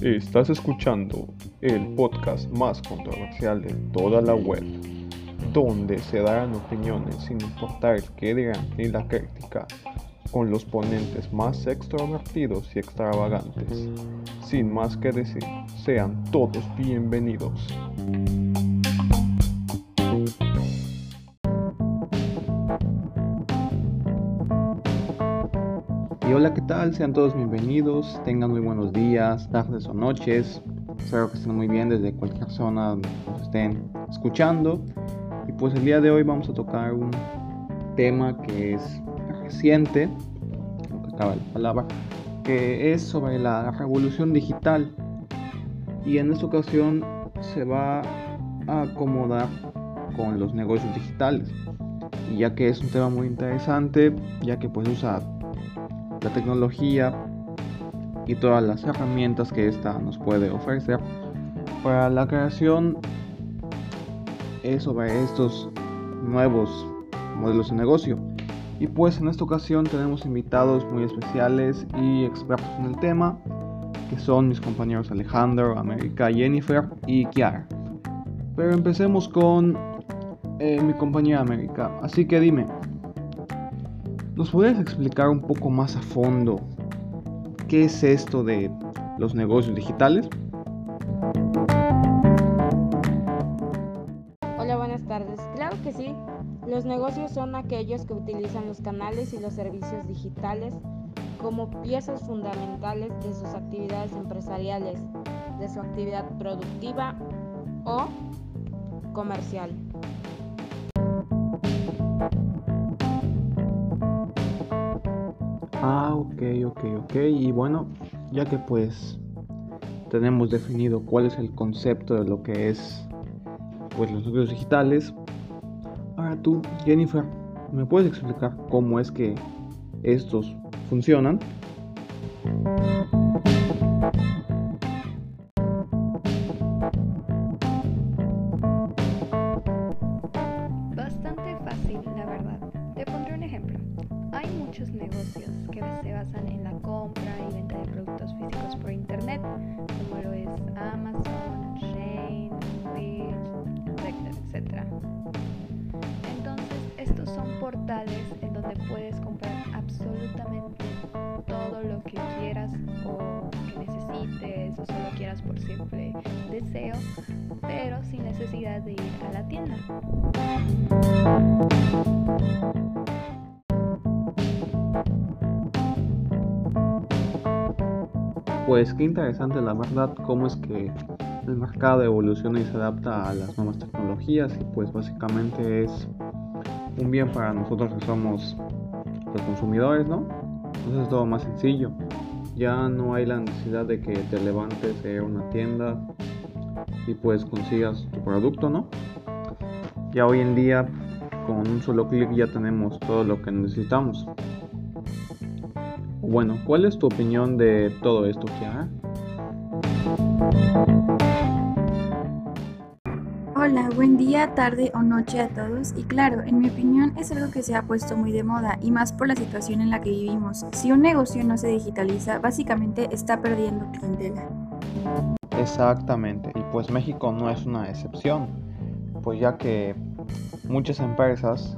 Estás escuchando el podcast más controversial de toda la web, donde se darán opiniones sin importar que digan ni la crítica, con los ponentes más extrovertidos y extravagantes. Sin más que decir, sean todos bienvenidos. Y hola, ¿qué tal? Sean todos bienvenidos, tengan muy buenos días, tardes o noches. Espero que estén muy bien desde cualquier zona donde nos estén escuchando. Y pues el día de hoy vamos a tocar un tema que es reciente, lo que acaba la palabra, que es sobre la revolución digital. Y en esta ocasión se va a acomodar con los negocios digitales. Y ya que es un tema muy interesante, ya que pues usa la tecnología y todas las herramientas que esta nos puede ofrecer para la creación sobre estos nuevos modelos de negocio. Y pues en esta ocasión tenemos invitados muy especiales y expertos en el tema, que son mis compañeros Alejandro, América, Jennifer y Kiara. Pero empecemos con eh, mi compañera América. Así que dime, ¿Nos podrías explicar un poco más a fondo qué es esto de los negocios digitales? Hola, buenas tardes. Claro que sí. Los negocios son aquellos que utilizan los canales y los servicios digitales como piezas fundamentales de sus actividades empresariales, de su actividad productiva o comercial. Ah, ok, ok, ok. Y bueno, ya que pues tenemos definido cuál es el concepto de lo que es pues los negocios digitales, ahora tú, Jennifer, ¿me puedes explicar cómo es que estos funcionan? Pero sin necesidad de ir a la tienda. Pues qué interesante la verdad cómo es que el mercado evoluciona y se adapta a las nuevas tecnologías y pues básicamente es un bien para nosotros que somos los consumidores, ¿no? Entonces es todo más sencillo. Ya no hay la necesidad de que te levantes a una tienda y pues consigas tu producto, ¿no? Ya hoy en día con un solo clic ya tenemos todo lo que necesitamos. Bueno, ¿cuál es tu opinión de todo esto, Kiara? Hola, buen día, tarde o noche a todos. Y claro, en mi opinión es algo que se ha puesto muy de moda y más por la situación en la que vivimos. Si un negocio no se digitaliza, básicamente está perdiendo clientela. Exactamente, pues México no es una excepción, pues ya que muchas empresas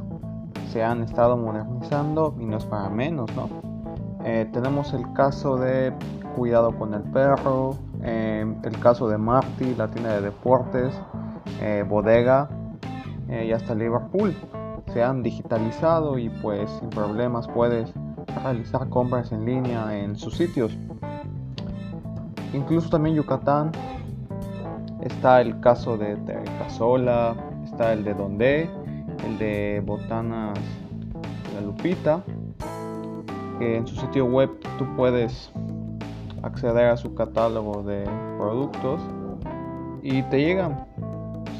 se han estado modernizando y no es para menos, ¿no? Eh, tenemos el caso de Cuidado con el Perro, eh, el caso de Marty, la tienda de deportes, eh, Bodega y hasta Liverpool. Se han digitalizado y pues sin problemas puedes realizar compras en línea en sus sitios. Incluso también Yucatán está el caso de Casola, está el de Donde, el de Botanas La Lupita en su sitio web tú puedes acceder a su catálogo de productos y te llegan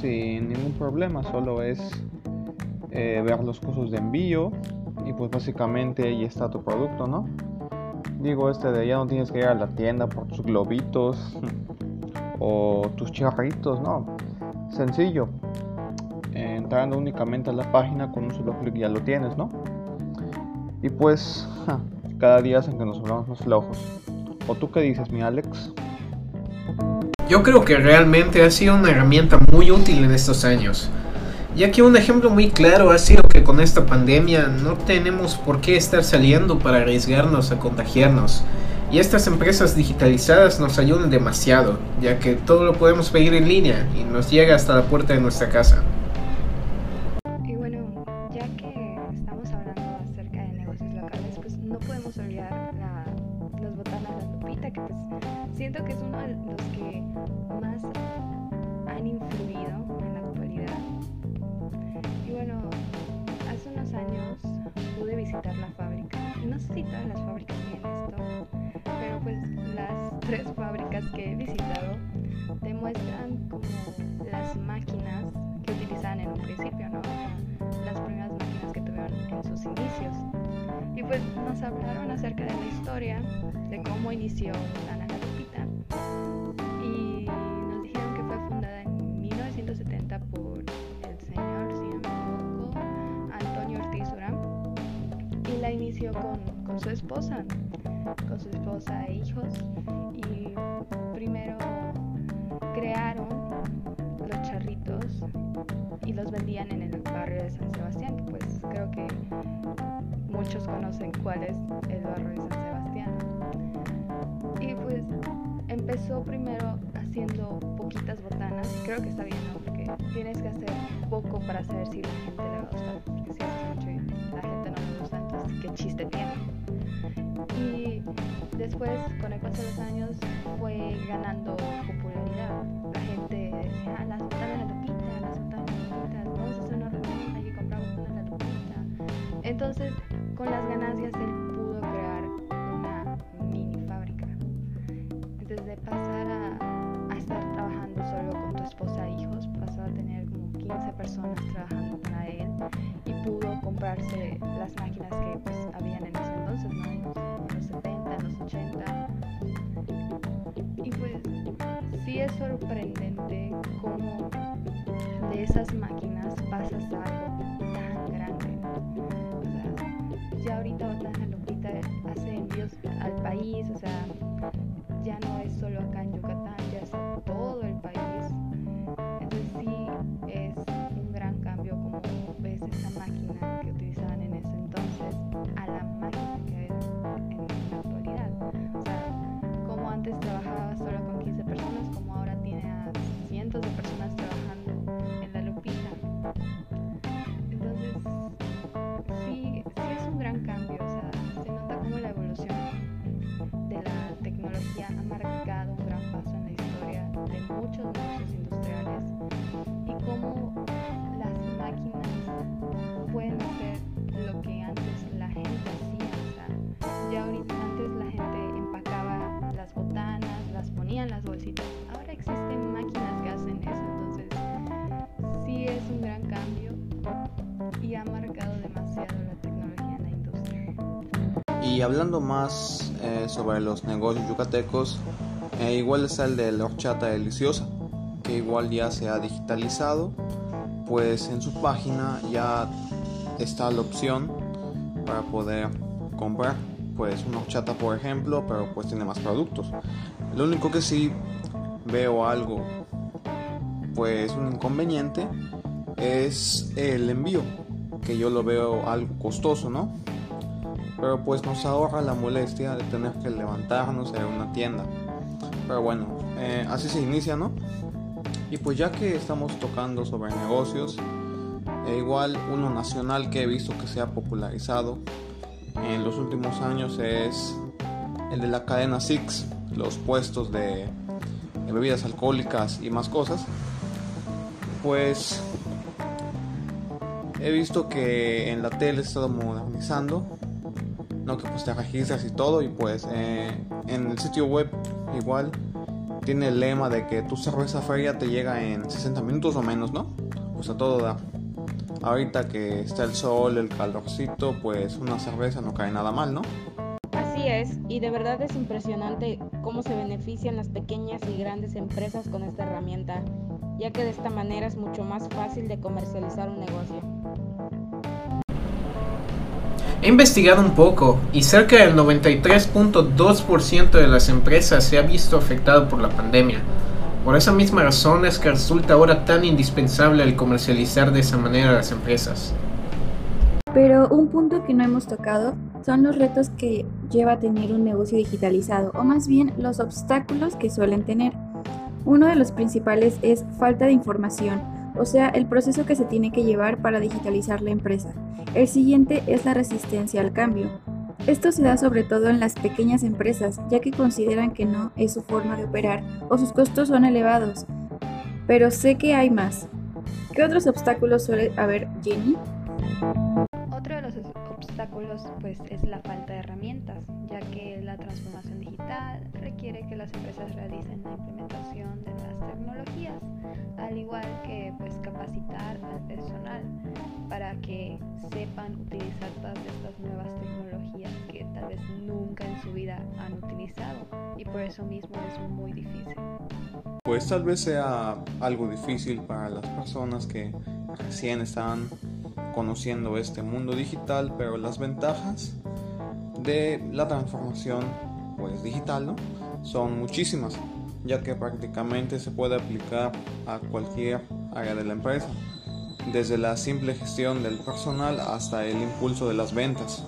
sin ningún problema, solo es eh, ver los costos de envío y pues básicamente ahí está tu producto, ¿no? Digo, este de ya no tienes que ir a la tienda por tus globitos o tus charritos, ¿no? Sencillo. Entrando únicamente a la página con un solo clic ya lo tienes, ¿no? Y pues, cada día hacen que nos volvamos más flojos. ¿O tú qué dices, mi Alex? Yo creo que realmente ha sido una herramienta muy útil en estos años, ya que un ejemplo muy claro ha sido que con esta pandemia no tenemos por qué estar saliendo para arriesgarnos a contagiarnos. Y estas empresas digitalizadas nos ayudan demasiado, ya que todo lo podemos pedir en línea y nos llega hasta la puerta de nuestra casa. Y bueno, ya que estamos hablando acerca de negocios locales, pues no podemos olvidar la, las botanas de Lupita, que pues siento que es uno de los que más han influido en la actualidad. Y bueno, hace unos años pude visitar la fábrica. No sé si todas las fábricas tienen esto, pero pues las tres fábricas que he visitado demuestran como las máquinas que utilizaban en un principio, ¿no? Las primeras máquinas que tuvieron en sus inicios. Y pues nos hablaron acerca de la historia, de cómo inició la Nana Lupita. Y nos dijeron que fue fundada en 1970 por el señor, si no me equivoco, Antonio Ortiz Urán. Y la inició con, con su esposa, con su esposa e hijos. Y primero crearon los charritos y los vendían en el barrio de San Sebastián, que pues creo que muchos conocen cuál es el barrio de San Sebastián. Y pues empezó primero haciendo poquitas botanas, creo que está bien, ¿no? Porque tienes que hacer poco para saber si la gente le va a gustar, porque si haces mucho y la gente no le gusta, entonces qué chiste tiene. Después, con el paso de los años, fue ganando popularidad. La gente decía, ah, las botanas de Lupita, las botanas de Lupita, vamos a hacer una reunión, hay que comprar botanas de Lupita. Entonces, con las ganancias, él pudo crear una mini fábrica. Entonces, de pasar a, a estar trabajando solo con tu esposa e hijos, pasó a tener como 15 personas trabajando para él y pudo comprarse las máquinas que pues habían en ese entonces, ¿no? 80. Y pues sí es sorprendente cómo de esas máquinas pasas a Y hablando más eh, sobre los negocios yucatecos, eh, igual está el de la horchata deliciosa, que igual ya se ha digitalizado, pues en su página ya está la opción para poder comprar pues una horchata por ejemplo, pero pues tiene más productos. Lo único que sí veo algo pues un inconveniente es el envío, que yo lo veo algo costoso, ¿no? Pero pues nos ahorra la molestia de tener que levantarnos a una tienda. Pero bueno, eh, así se inicia, ¿no? Y pues ya que estamos tocando sobre negocios, e igual uno nacional que he visto que se ha popularizado en los últimos años es el de la cadena Six, los puestos de, de bebidas alcohólicas y más cosas. Pues he visto que en la tele se está modernizando, no que pues te registras y todo y pues eh, en el sitio web igual tiene el lema de que tu cerveza fría te llega en 60 minutos o menos, ¿no? Pues a todo da. Ahorita que está el sol, el calorcito, pues una cerveza no cae nada mal, ¿no? Así es, y de verdad es impresionante cómo se benefician las pequeñas y grandes empresas con esta herramienta, ya que de esta manera es mucho más fácil de comercializar un negocio. He investigado un poco y cerca del 93.2% de las empresas se ha visto afectado por la pandemia. Por esa misma razón es que resulta ahora tan indispensable el comercializar de esa manera las empresas. Pero un punto que no hemos tocado son los retos que lleva a tener un negocio digitalizado, o más bien los obstáculos que suelen tener. Uno de los principales es falta de información, o sea, el proceso que se tiene que llevar para digitalizar la empresa. El siguiente es la resistencia al cambio. Esto se da sobre todo en las pequeñas empresas, ya que consideran que no es su forma de operar o sus costos son elevados. Pero sé que hay más. ¿Qué otros obstáculos suele haber, Jenny? Otro de los obstáculos pues es la falta de herramientas, ya que la transformación digital requiere que las empresas realicen la implementación de las tecnologías, al igual que pues capacitar al personal para que sepan utilizar todas estas nuevas tecnologías que tal vez nunca en su vida han utilizado y por eso mismo es muy difícil. Pues tal vez sea algo difícil para las personas que recién están conociendo este mundo digital, pero las ventajas de la transformación pues digital son muchísimas, ya que prácticamente se puede aplicar a cualquier área de la empresa, desde la simple gestión del personal hasta el impulso de las ventas.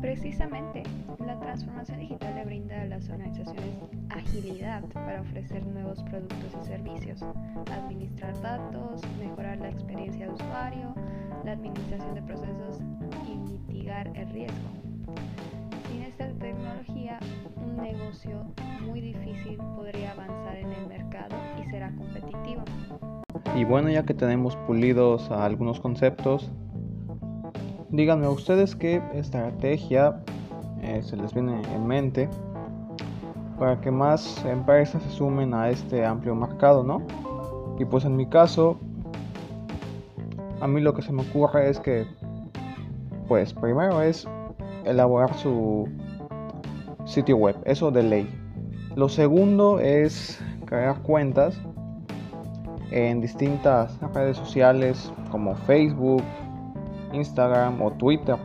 Precisamente, la transformación digital le brinda a las organizaciones agilidad para ofrecer nuevos productos y servicios, administrar datos, mejorar la experiencia de usuario, la administración de procesos y mitigar el riesgo. Sin esta tecnología, un negocio muy difícil podría avanzar en el mercado y será competitivo. Y bueno, ya que tenemos pulidos a algunos conceptos, díganme a ustedes qué estrategia eh, se les viene en mente para que más empresas se sumen a este amplio mercado, ¿no? Y pues en mi caso, a mí lo que se me ocurre es que, pues primero es elaborar su sitio web, eso de ley. Lo segundo es crear cuentas en distintas redes sociales como Facebook, Instagram o Twitter.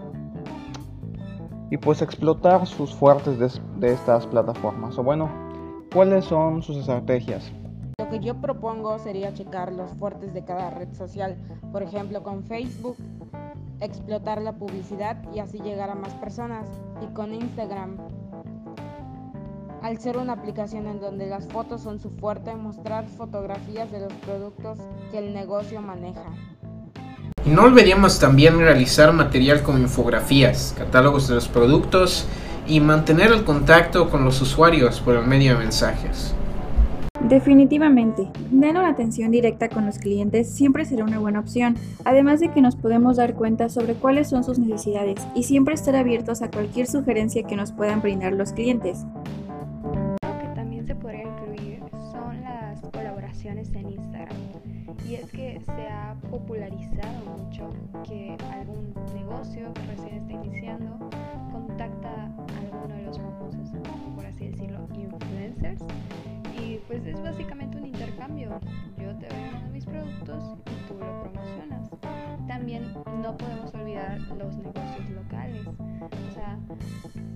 Y pues explotar sus fuertes de, de estas plataformas. O bueno, ¿cuáles son sus estrategias? Lo que yo propongo sería checar los fuertes de cada red social, por ejemplo con Facebook, explotar la publicidad y así llegar a más personas, y con Instagram. Al ser una aplicación en donde las fotos son su fuerte, mostrar fotografías de los productos que el negocio maneja. Y no olvidemos también realizar material como infografías, catálogos de los productos y mantener el contacto con los usuarios por el medio de mensajes. Definitivamente, dar una atención directa con los clientes siempre será una buena opción, además de que nos podemos dar cuenta sobre cuáles son sus necesidades y siempre estar abiertos a cualquier sugerencia que nos puedan brindar los clientes. Lo que también se podría incluir son las colaboraciones en Instagram. Y es que se ha popularizado mucho que algún negocio que recién está iniciando contacta a alguno de los famosos, por así decirlo, influencers y pues es básicamente un intercambio. Yo te de mis productos y tú lo promocionas. También no podemos olvidar los negocios locales. O sea,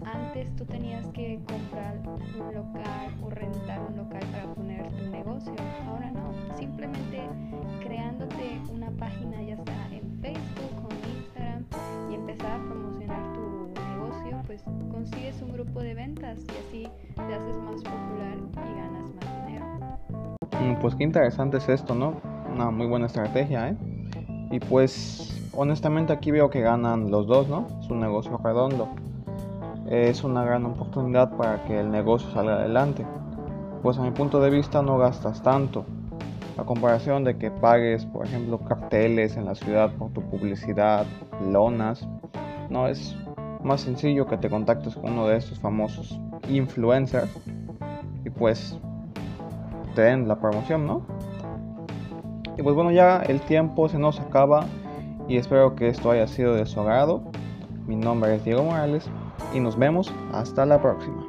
antes tú tenías que comprar un local o rentar un local para poner tu negocio. Ahora no, simplemente creándote una página ya sea en Facebook o Instagram y empezar a promocionar tu negocio, pues consigues un grupo de ventas y así te haces más popular y ganas más dinero. Mm, Pues qué interesante es esto, ¿no? Una muy buena estrategia, ¿eh? Y pues honestamente aquí veo que ganan los dos, ¿no? Es un negocio redondo. Es una gran oportunidad para que el negocio salga adelante. Pues a mi punto de vista no gastas tanto. A comparación de que pagues, por ejemplo, carteles en la ciudad por tu publicidad, lonas. No es más sencillo que te contactes con uno de estos famosos influencers y pues te den la promoción, ¿no? Y pues bueno, ya el tiempo se nos acaba y espero que esto haya sido de su agrado. Mi nombre es Diego Morales y nos vemos hasta la próxima.